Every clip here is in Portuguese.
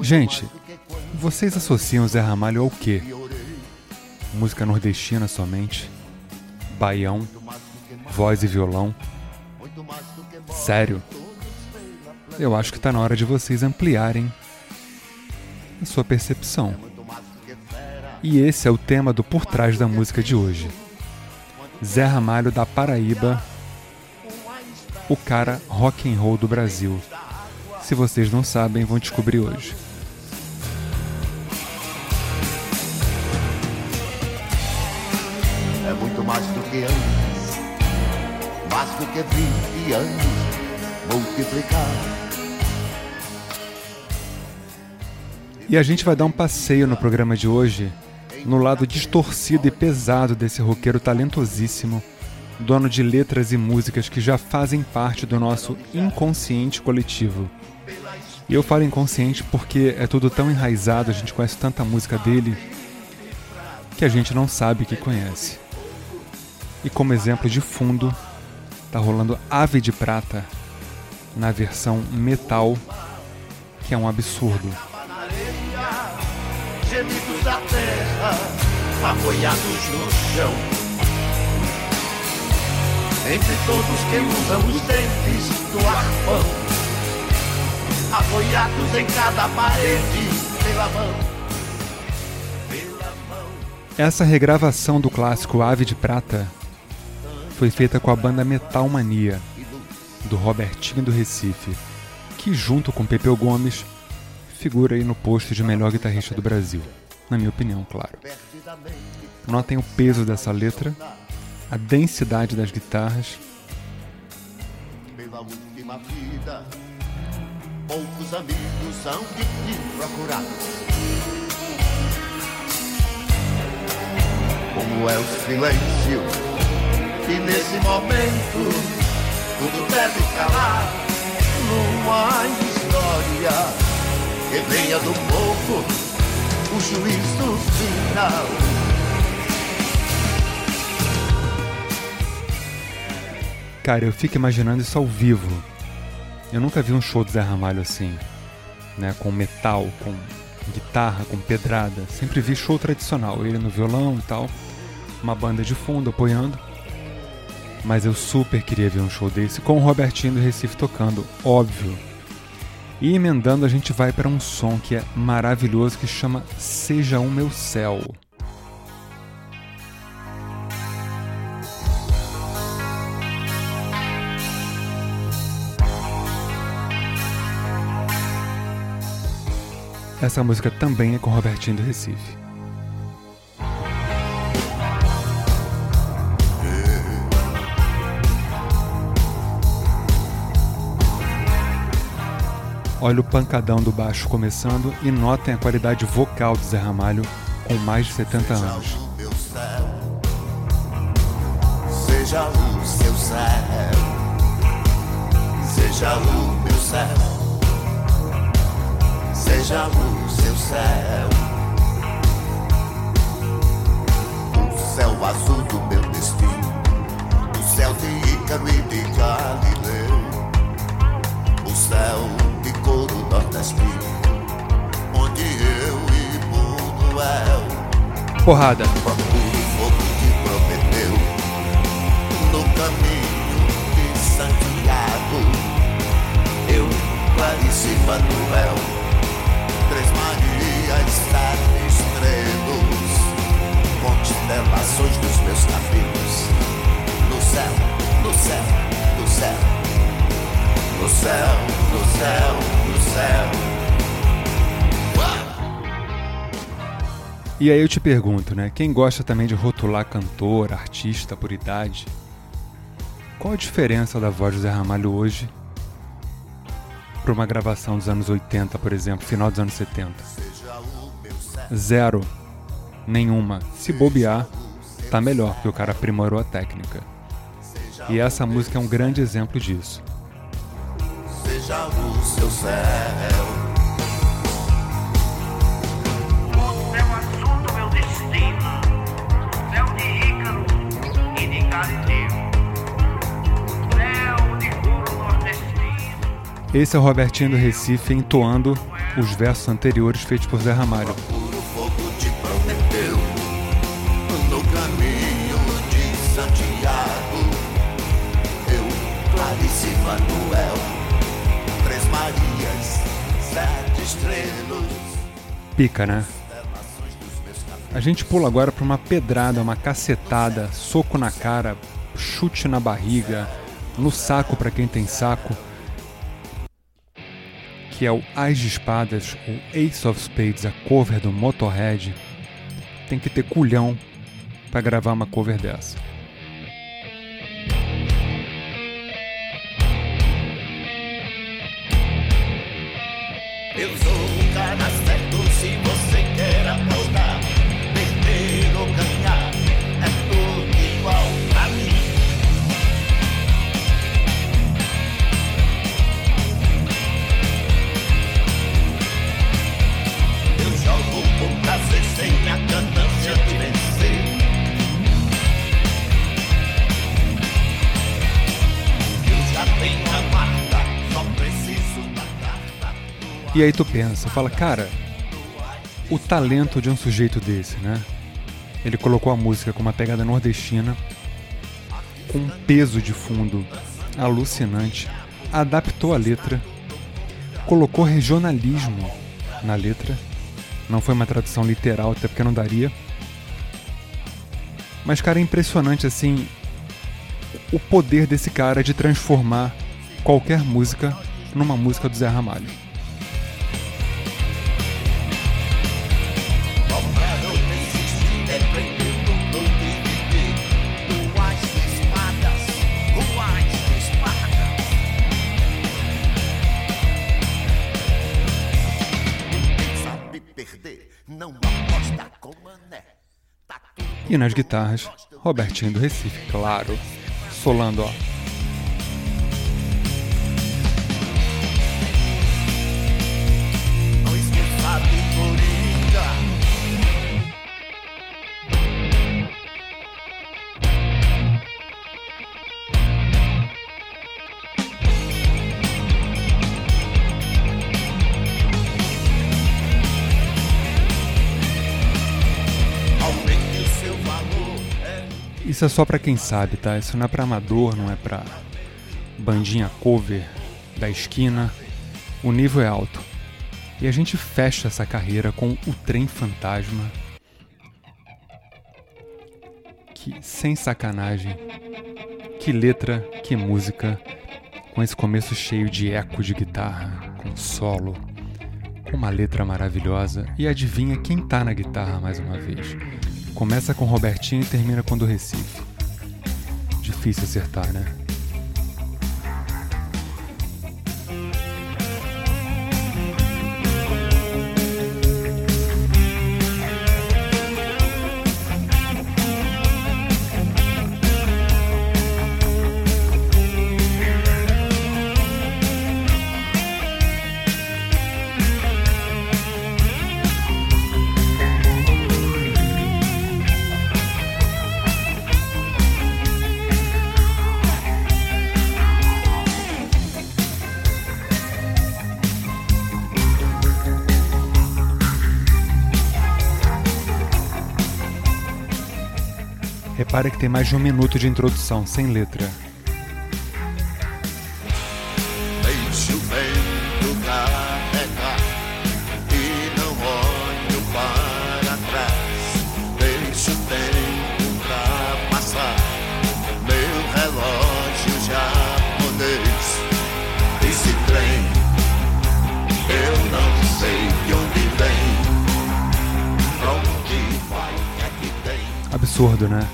Gente, vocês associam Zé Ramalho ao quê? Música nordestina somente? Baião? Voz e violão? Sério? Eu acho que está na hora de vocês ampliarem a sua percepção. E esse é o tema do Por Trás da Música de hoje. Zé Ramalho da Paraíba, o cara rock and roll do Brasil. Se vocês não sabem, vão descobrir hoje. É muito mais do que antes, mais do que 20 anos multiplicar. E a gente vai dar um passeio no programa de hoje no lado distorcido e pesado desse roqueiro talentosíssimo, dono de letras e músicas que já fazem parte do nosso inconsciente coletivo. E eu falo inconsciente porque é tudo tão enraizado, a gente conhece tanta música dele, que a gente não sabe que conhece. E como exemplo de fundo, tá rolando Ave de Prata na versão metal, que é um absurdo gemidos da terra, apoiados no chão. Entre todos que usam os dentes do arpão, apoiados em cada parede pela mão. Essa regravação do clássico Ave de Prata foi feita com a banda Metal Mania, do Robertinho do Recife, que junto com Pepeu Gomes figura aí no posto de melhor guitarrista do Brasil, na minha opinião, claro. Notem o peso dessa letra, a densidade das guitarras. Pela última vida, poucos amigos são de te procurar. Como é o silêncio, e nesse momento tudo deve calar numa história que venha do povo o juízo final. Cara, eu fico imaginando isso ao vivo. Eu nunca vi um show do Zé Ramalho assim, né? Com metal, com guitarra, com pedrada. Sempre vi show tradicional, ele no violão e tal, uma banda de fundo apoiando. Mas eu super queria ver um show desse com o Robertinho do Recife tocando, óbvio. E emendando, a gente vai para um som que é maravilhoso que chama Seja o Meu Céu. Essa música também é com Robertinho do Recife. Olha o pancadão do baixo começando e notem a qualidade vocal do Zé Ramalho com mais de 70 anos. Seja o seu céu, seja o meu céu, seja o seu céu, o céu azul do meu destino, o céu de Ícaro e de Galileu, o céu couro nordestino, onde eu e mundo é Porrada. Procuro fogo de Prometeu no caminho de Santiago. Eu, Clarice Manuel, Sete estrelas, constelações dos meus cabelos. No céu, no céu, no céu no céu, no céu, no céu. E aí eu te pergunto, né? Quem gosta também de rotular cantor, artista por idade, qual a diferença da voz do Zé Ramalho hoje para uma gravação dos anos 80, por exemplo, final dos anos 70? Zero. Nenhuma. Se bobear, tá melhor, porque o cara aprimorou a técnica. E essa música é um grande exemplo disso seja o seu céu. Esse é o Robertinho do Recife entoando os versos anteriores feitos por Zé Ramalho. Pica, né? A gente pula agora pra uma pedrada, uma cacetada, soco na cara, chute na barriga, no saco pra quem tem saco, que é o As de Espadas, ou Ace of Spades, a cover do Motorhead. Tem que ter culhão pra gravar uma cover dessa. Eu sou o cara certo se você quer. E aí tu pensa, fala, cara, o talento de um sujeito desse, né? Ele colocou a música com uma pegada nordestina, com um peso de fundo alucinante, adaptou a letra, colocou regionalismo na letra. Não foi uma tradução literal, até porque não daria. Mas, cara, é impressionante assim o poder desse cara de transformar qualquer música numa música do Zé Ramalho. E nas guitarras, Robertinho do Recife, claro, solando, ó. Isso é só pra quem sabe, tá? Isso não é pra amador, não é pra bandinha cover da esquina. O nível é alto. E a gente fecha essa carreira com o Trem Fantasma. Que, sem sacanagem, que letra, que música, com esse começo cheio de eco de guitarra, com solo, com uma letra maravilhosa. E adivinha quem tá na guitarra mais uma vez? Começa com Robertinho e termina com do Recife. Difícil acertar, né? Repare que tem mais de um minuto de introdução, sem letra. Deixe o vento carregar e não olho para trás. Deixe o tempo pra passar. Meu relógio japonês. Esse trem, eu não sei de onde vem. Pra onde vai, que é que tem? Absurdo, né?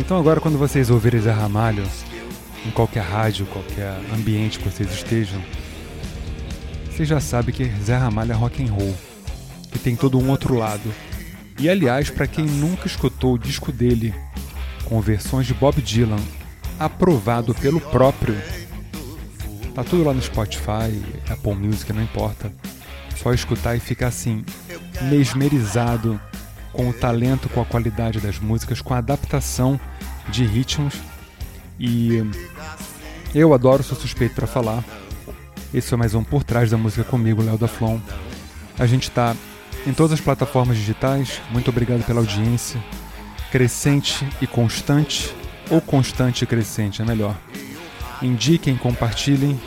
Então agora quando vocês ouvirem Zé Ramalho, em qualquer rádio, qualquer ambiente que vocês estejam, vocês já sabem que Zé Ramalho é rock and roll, que tem todo um outro lado. E aliás, para quem nunca escutou o disco dele com versões de Bob Dylan, aprovado pelo próprio, tá tudo lá no Spotify, Apple Music, não importa. Só escutar e ficar assim mesmerizado com o talento, com a qualidade das músicas, com a adaptação de ritmos. E eu adoro, sou suspeito para falar. Esse foi mais um Por Trás da Música comigo, Léo da Flon. A gente está em todas as plataformas digitais. Muito obrigado pela audiência. Crescente e constante, ou constante e crescente, é melhor. Indiquem, compartilhem.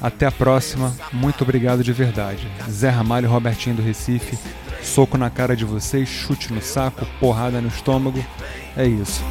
Até a próxima. Muito obrigado de verdade. Zé Ramalho Robertinho do Recife. Soco na cara de vocês, chute no saco, porrada no estômago. É isso.